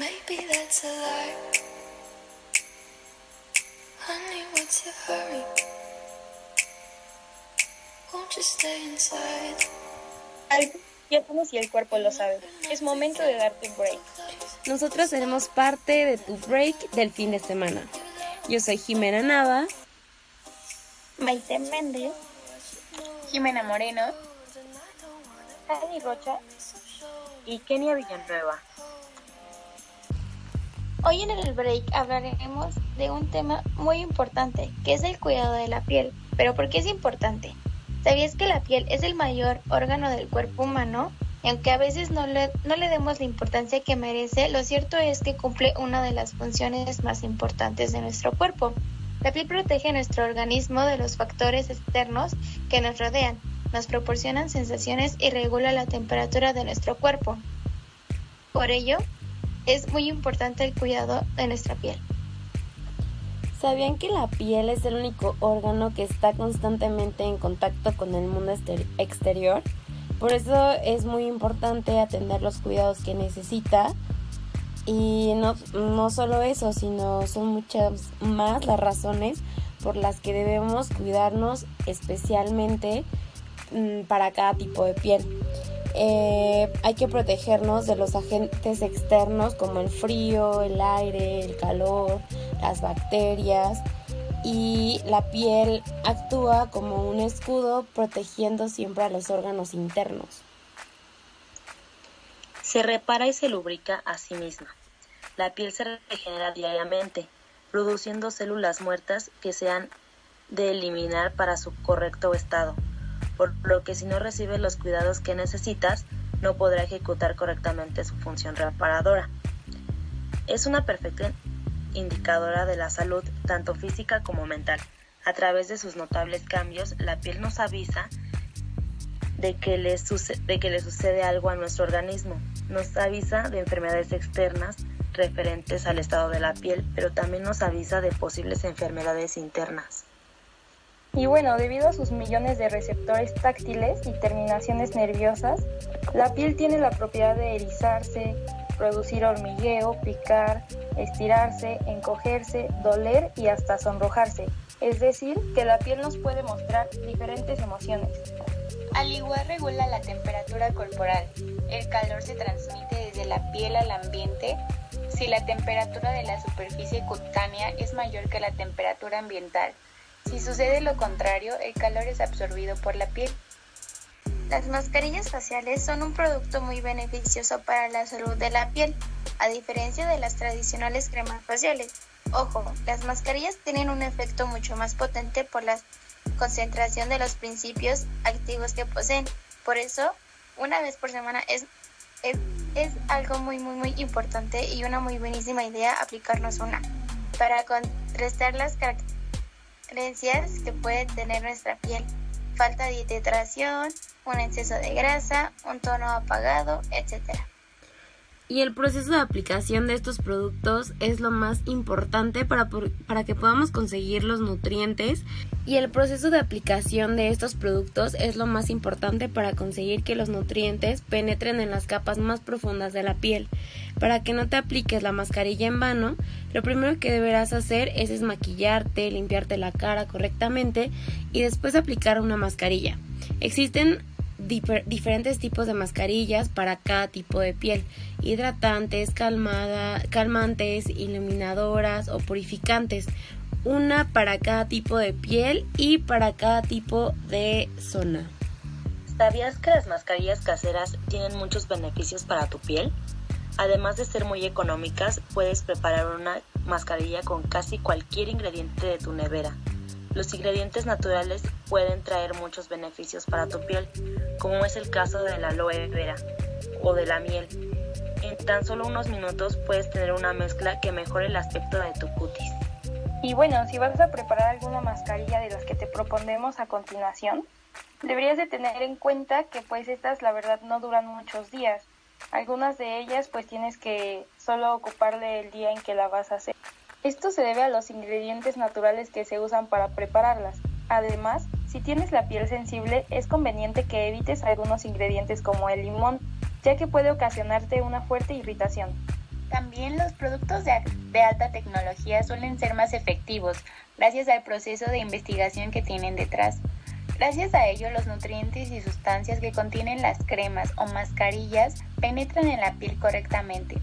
maybe that's a lie. Honey, what's your hurry? Won't you stay inside? Ya como si el cuerpo lo sabe. Es momento de darte un break. Nosotros seremos parte de tu break del fin de semana. Yo soy Jimena Nava. Maite Méndez. Jimena Moreno. Ani Rocha. Y Kenia Villanueva. Hoy en el break hablaremos de un tema muy importante, que es el cuidado de la piel. ¿Pero por qué es importante? ¿Sabías que la piel es el mayor órgano del cuerpo humano? Y aunque a veces no le, no le demos la importancia que merece, lo cierto es que cumple una de las funciones más importantes de nuestro cuerpo. La piel protege nuestro organismo de los factores externos que nos rodean, nos proporcionan sensaciones y regula la temperatura de nuestro cuerpo. Por ello, es muy importante el cuidado de nuestra piel. ¿Sabían que la piel es el único órgano que está constantemente en contacto con el mundo exterior? Por eso es muy importante atender los cuidados que necesita. Y no, no solo eso, sino son muchas más las razones por las que debemos cuidarnos especialmente mm, para cada tipo de piel. Eh, hay que protegernos de los agentes externos como el frío, el aire, el calor, las bacterias y la piel actúa como un escudo protegiendo siempre a los órganos internos. Se repara y se lubrica a sí misma. La piel se regenera diariamente, produciendo células muertas que se han de eliminar para su correcto estado por lo que si no recibe los cuidados que necesitas, no podrá ejecutar correctamente su función reparadora. Es una perfecta indicadora de la salud, tanto física como mental. A través de sus notables cambios, la piel nos avisa de que, le de que le sucede algo a nuestro organismo. Nos avisa de enfermedades externas referentes al estado de la piel, pero también nos avisa de posibles enfermedades internas. Y bueno, debido a sus millones de receptores táctiles y terminaciones nerviosas, la piel tiene la propiedad de erizarse, producir hormigueo, picar, estirarse, encogerse, doler y hasta sonrojarse. Es decir, que la piel nos puede mostrar diferentes emociones. Al igual regula la temperatura corporal. El calor se transmite desde la piel al ambiente si la temperatura de la superficie cutánea es mayor que la temperatura ambiental. Si sucede lo contrario, el calor es absorbido por la piel. Las mascarillas faciales son un producto muy beneficioso para la salud de la piel, a diferencia de las tradicionales cremas faciales. Ojo, las mascarillas tienen un efecto mucho más potente por la concentración de los principios activos que poseen. Por eso, una vez por semana es, es, algo muy, muy, muy importante y una muy buenísima idea aplicarnos una para contrastar las características creencias que puede tener nuestra piel. Falta de hidratación, un exceso de grasa, un tono apagado, etc. Y el proceso de aplicación de estos productos es lo más importante para, para que podamos conseguir los nutrientes. Y el proceso de aplicación de estos productos es lo más importante para conseguir que los nutrientes penetren en las capas más profundas de la piel. Para que no te apliques la mascarilla en vano, lo primero que deberás hacer es desmaquillarte, limpiarte la cara correctamente y después aplicar una mascarilla. Existen diferentes tipos de mascarillas para cada tipo de piel, hidratantes, calmantes, iluminadoras o purificantes, una para cada tipo de piel y para cada tipo de zona. ¿Sabías que las mascarillas caseras tienen muchos beneficios para tu piel? Además de ser muy económicas, puedes preparar una mascarilla con casi cualquier ingrediente de tu nevera. Los ingredientes naturales pueden traer muchos beneficios para tu piel, como es el caso de la aloe vera o de la miel. En tan solo unos minutos puedes tener una mezcla que mejore el aspecto de tu cutis. Y bueno, si vas a preparar alguna mascarilla de las que te propondremos a continuación, deberías de tener en cuenta que pues estas la verdad no duran muchos días. Algunas de ellas pues tienes que solo ocuparle el día en que la vas a hacer. Esto se debe a los ingredientes naturales que se usan para prepararlas. Además, si tienes la piel sensible, es conveniente que evites algunos ingredientes como el limón, ya que puede ocasionarte una fuerte irritación. También los productos de, alta tecnología suelen ser más efectivos gracias al proceso de investigación que tienen detrás. Gracias a ello, los nutrientes y sustancias que contienen las cremas o mascarillas penetran en la piel correctamente.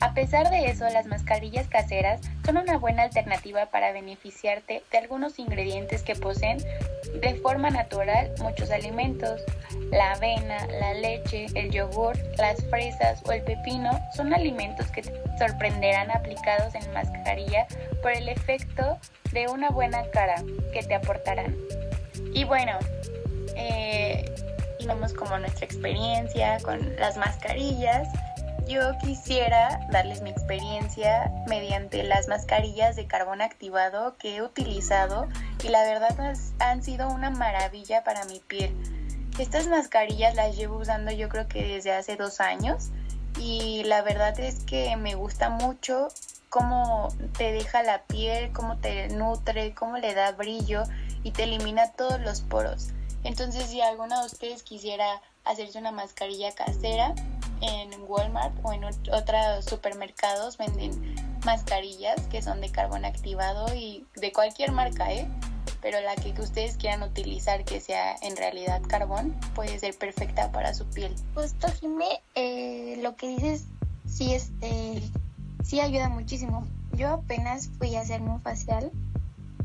A pesar de eso, las mascarillas caseras son una buena alternativa para beneficiarte de algunos ingredientes que poseen de forma natural muchos alimentos. La avena, la leche, el yogur, las fresas o el pepino son alimentos que te sorprenderán aplicados en mascarilla por el efecto de una buena cara que te aportarán. Y bueno, eh, y vamos como nuestra experiencia con las mascarillas. Yo quisiera darles mi experiencia mediante las mascarillas de carbón activado que he utilizado y la verdad han sido una maravilla para mi piel. Estas mascarillas las llevo usando yo creo que desde hace dos años y la verdad es que me gusta mucho cómo te deja la piel, cómo te nutre, cómo le da brillo y te elimina todos los poros. Entonces, si alguno de ustedes quisiera hacerse una mascarilla casera, en Walmart o en otros supermercados venden mascarillas que son de carbón activado y de cualquier marca, ¿eh? Pero la que ustedes quieran utilizar que sea en realidad carbón puede ser perfecta para su piel. Justo, Jimé, eh, lo que dices sí, este, sí ayuda muchísimo. Yo apenas fui a hacerme un facial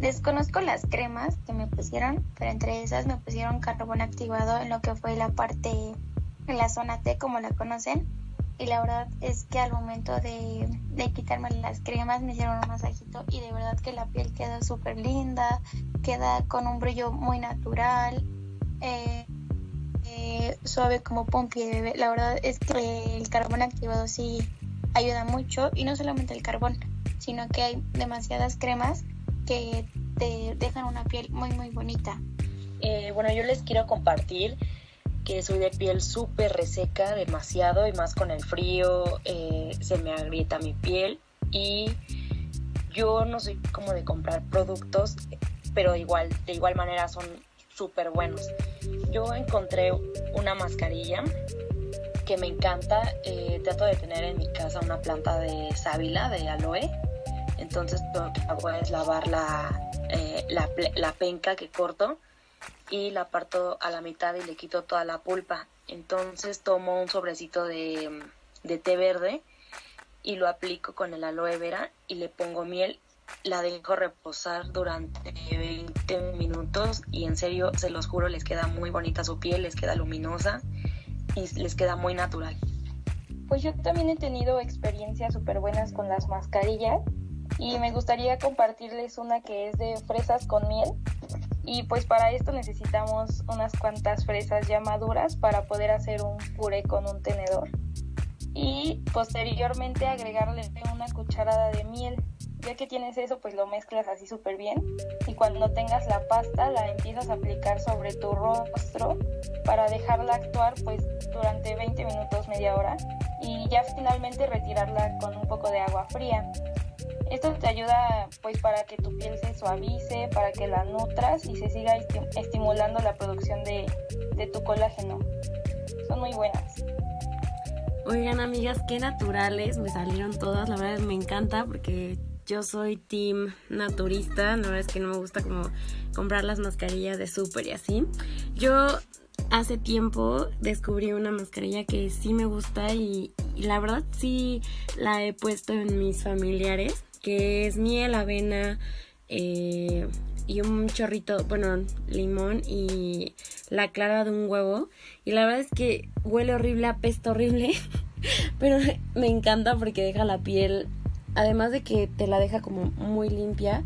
Desconozco las cremas que me pusieron, pero entre esas me pusieron carbón activado en lo que fue la parte, en la zona T como la conocen. Y la verdad es que al momento de, quitarme las cremas me hicieron un masajito y de verdad que la piel quedó súper linda, queda con un brillo muy natural, eh, eh, suave como pompi de bebé. La verdad es que el carbón activado sí ayuda mucho y no solamente el carbón, sino que hay demasiadas cremas que te dejan una piel muy muy bonita. Eh, bueno, yo les quiero compartir que soy de piel súper reseca, demasiado, y más con el frío, eh, se me agrieta mi piel. Y yo no soy como de comprar productos, pero igual, de igual manera son súper buenos. Yo encontré una mascarilla que me encanta, eh, trato de tener en mi casa una planta de sábila, de aloe, entonces lo que hago es lavar eh, la, la, penca que corto y la parto a la mitad y le quito toda la pulpa. Entonces tomo un sobrecito de, de té verde y lo aplico con el aloe vera y le pongo miel. La dejo reposar durante 20 minutos y en serio, se los juro, les queda muy bonita su piel, les queda luminosa y les queda muy natural. Pues yo también he tenido experiencias súper buenas con las mascarillas y me gustaría compartirles una que es de fresas con miel. Y pues para esto necesitamos unas cuantas fresas ya maduras para poder hacer un puré con un tenedor. Y posteriormente agregarle una cucharada de miel. Ya que tienes eso, pues lo mezclas así súper bien. Y cuando tengas la pasta, la empiezas a aplicar sobre tu rostro para dejarla actuar pues durante 20 minutos, media hora. Y ya finalmente retirarla con un poco de agua fría. Esto te ayuda pues para que tu piel se suavice, para que la nutras y se siga estimulando la producción de, tu colágeno. Son muy buenas. Oigan amigas, qué naturales me salieron todas, la verdad me encanta porque yo soy team naturista, la verdad es que no me gusta como comprar las mascarillas de súper y así. Yo hace tiempo descubrí una mascarilla que sí me gusta y, la verdad sí la he puesto en mis familiares que es miel, avena eh, y un chorrito, bueno, limón y la clara de un huevo. Y la verdad es que huele horrible, apesta horrible, pero me encanta porque deja la piel, además de que te la deja como muy limpia,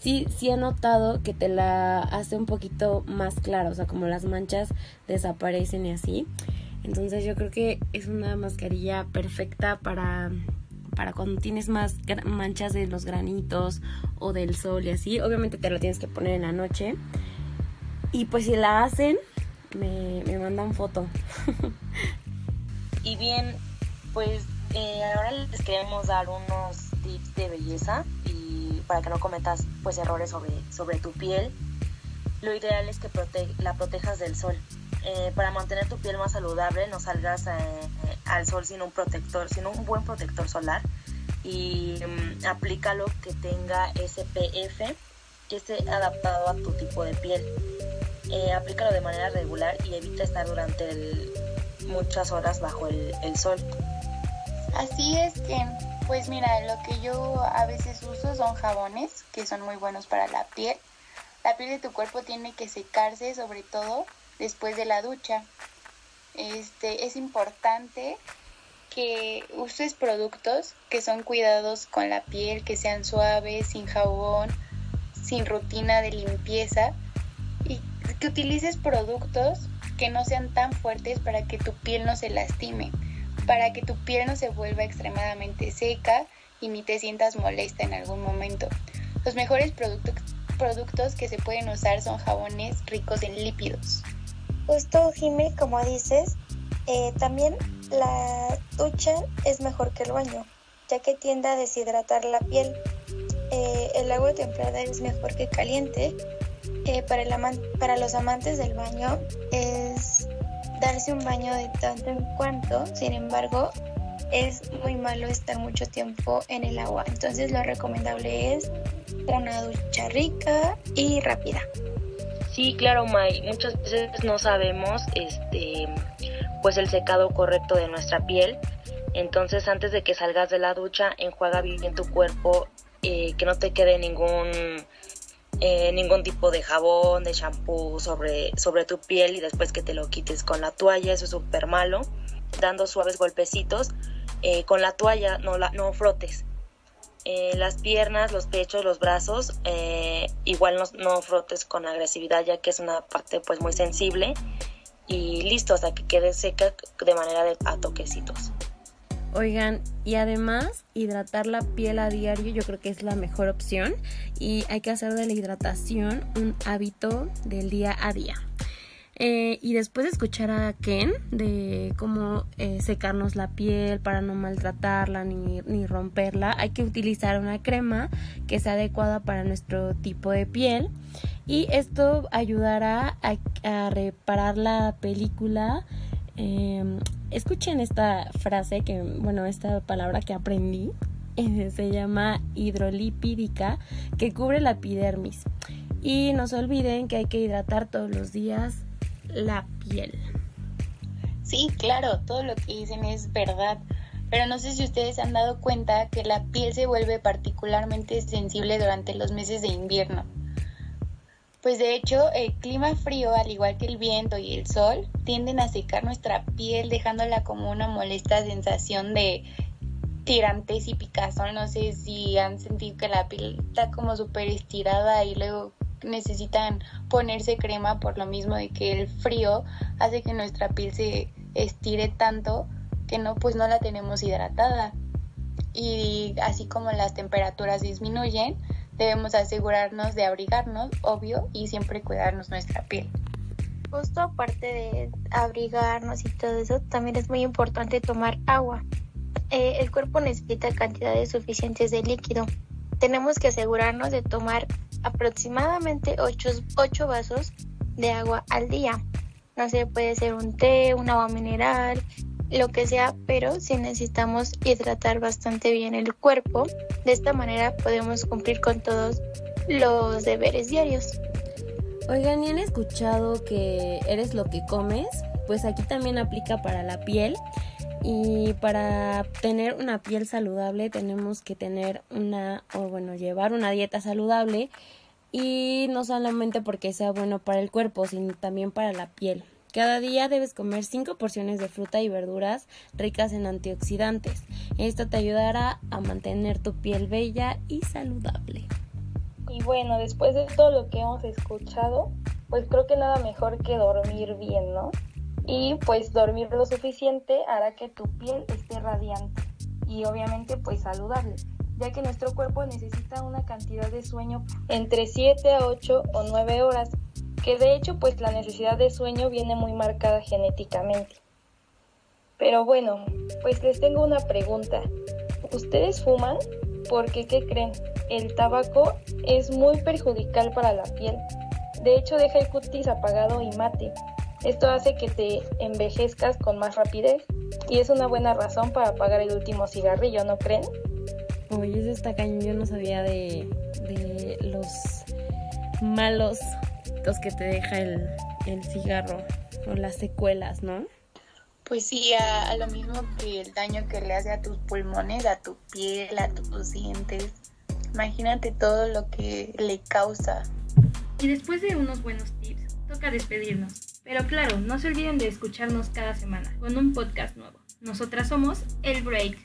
sí, sí he notado que te la hace un poquito más clara, o sea, como las manchas desaparecen y así. Entonces yo creo que es una mascarilla perfecta para para cuando tienes más manchas de los granitos o del sol y así. Obviamente te lo tienes que poner en la noche. Y pues si la hacen, me, mandan foto. y bien, pues eh, ahora les queremos dar unos tips de belleza y para que no cometas pues errores sobre, sobre tu piel. Lo ideal es que la protejas del sol. Eh, para mantener tu piel más saludable, no salgas eh, al sol sin un protector, sin un buen protector solar y mm, aplícalo que tenga SPF que esté adaptado a tu tipo de piel. Eh, aplícalo de manera regular y evita estar durante muchas horas bajo el, el sol. Así es que, pues mira, lo que yo a veces uso son jabones que son muy buenos para la piel. La piel de tu cuerpo tiene que secarse, sobre todo después de la ducha. Este, es importante que uses productos que son cuidados con la piel, que sean suaves, sin jabón, sin rutina de limpieza y que utilices productos que no sean tan fuertes para que tu piel no se lastime, para que tu piel no se vuelva extremadamente seca y ni te sientas molesta en algún momento. Los mejores productos, productos que se pueden usar son jabones ricos en lípidos. Justo, Jime, como dices, eh, también la ducha es mejor que el baño, ya que tiende a deshidratar la piel. Eh, el agua templada es mejor que caliente. Eh, para, el para los amantes del baño es darse un baño de tanto en cuanto, sin embargo, es muy malo estar mucho tiempo en el agua. Entonces lo recomendable es una ducha rica y rápida. Sí, claro, May. Muchas veces no sabemos, este, pues el secado correcto de nuestra piel. Entonces, antes de que salgas de la ducha, enjuaga bien tu cuerpo, eh, que no te quede ningún eh, ningún tipo de jabón, de shampoo sobre, sobre tu piel y después que te lo quites con la toalla, eso es súper malo. Dando suaves golpecitos eh, con la toalla, no, la, no frotes. Eh, las piernas, los pechos, los brazos, eh, igual no, no, frotes con agresividad ya que es una parte pues muy sensible y listo hasta que quede seca de manera de a toquecitos. Oigan, y además hidratar la piel a diario yo creo que es la mejor opción y hay que hacer de la hidratación un hábito del día a día. Eh, y después de escuchar a Ken de cómo eh, secarnos la piel para no maltratarla ni, ni, romperla, hay que utilizar una crema que sea adecuada para nuestro tipo de piel. Y esto ayudará a, reparar la película. Eh, escuchen esta frase que, bueno, esta palabra que aprendí. se llama hidrolipídica que cubre la epidermis. Y no se olviden que hay que hidratar todos los días la piel. Sí, claro, todo lo que dicen es verdad, pero no sé si ustedes han dado cuenta que la piel se vuelve particularmente sensible durante los meses de invierno. Pues de hecho, el clima frío, al igual que el viento y el sol, tienden a secar nuestra piel dejándola como una molesta sensación de tirantes y picazón. No sé si han sentido que la piel está como súper estirada y luego necesitan ponerse crema por lo mismo de que el frío hace que nuestra piel se estire tanto que no pues no la tenemos hidratada. Y así como las temperaturas disminuyen debemos asegurarnos de abrigarnos obvio y siempre cuidarnos nuestra piel. Justo aparte de abrigarnos y todo eso también es muy importante tomar agua. Eh, el cuerpo necesita cantidades suficientes de líquido. Tenemos que asegurarnos de tomar aproximadamente 8, vasos de agua al día. No sé, puede ser un té, un agua mineral, lo que sea, pero si necesitamos hidratar bastante bien el cuerpo, de esta manera podemos cumplir con todos los deberes diarios. Oigan, ¿y han escuchado que eres lo que comes? Pues aquí también aplica para la piel. Y para tener una piel saludable tenemos que tener una, o bueno, llevar una dieta saludable y no solamente porque sea bueno para el cuerpo, sino también para la piel. Cada día debes comer 5 porciones de fruta y verduras ricas en antioxidantes. Esto te ayudará a mantener tu piel bella y saludable. Y bueno, después de todo lo que hemos escuchado, pues creo que nada mejor que dormir bien, ¿no? Y pues dormir lo suficiente hará que tu piel esté radiante y obviamente pues saludable ya que nuestro cuerpo necesita una cantidad de sueño entre 7 a 8 o 9 horas, que de hecho pues la necesidad de sueño viene muy marcada genéticamente. Pero bueno, pues les tengo una pregunta. ¿Ustedes fuman? Porque, ¿qué creen? El tabaco es muy perjudicial para la piel. De hecho, deja el cutis apagado y mate. Esto hace que te envejezcas con más rapidez y es una buena razón para apagar el último cigarrillo, ¿no creen? Oye, eso está cañón, yo no sabía de, de los malos los que te deja el, el cigarro o las secuelas, ¿no? Pues sí, a, a, lo mismo que el daño que le hace a tus pulmones, a tu piel, a tus dientes. Imagínate todo lo que le causa. Y después de unos buenos tips, toca despedirnos. Pero claro, no se olviden de escucharnos cada semana con un podcast nuevo. Nosotras somos El Break.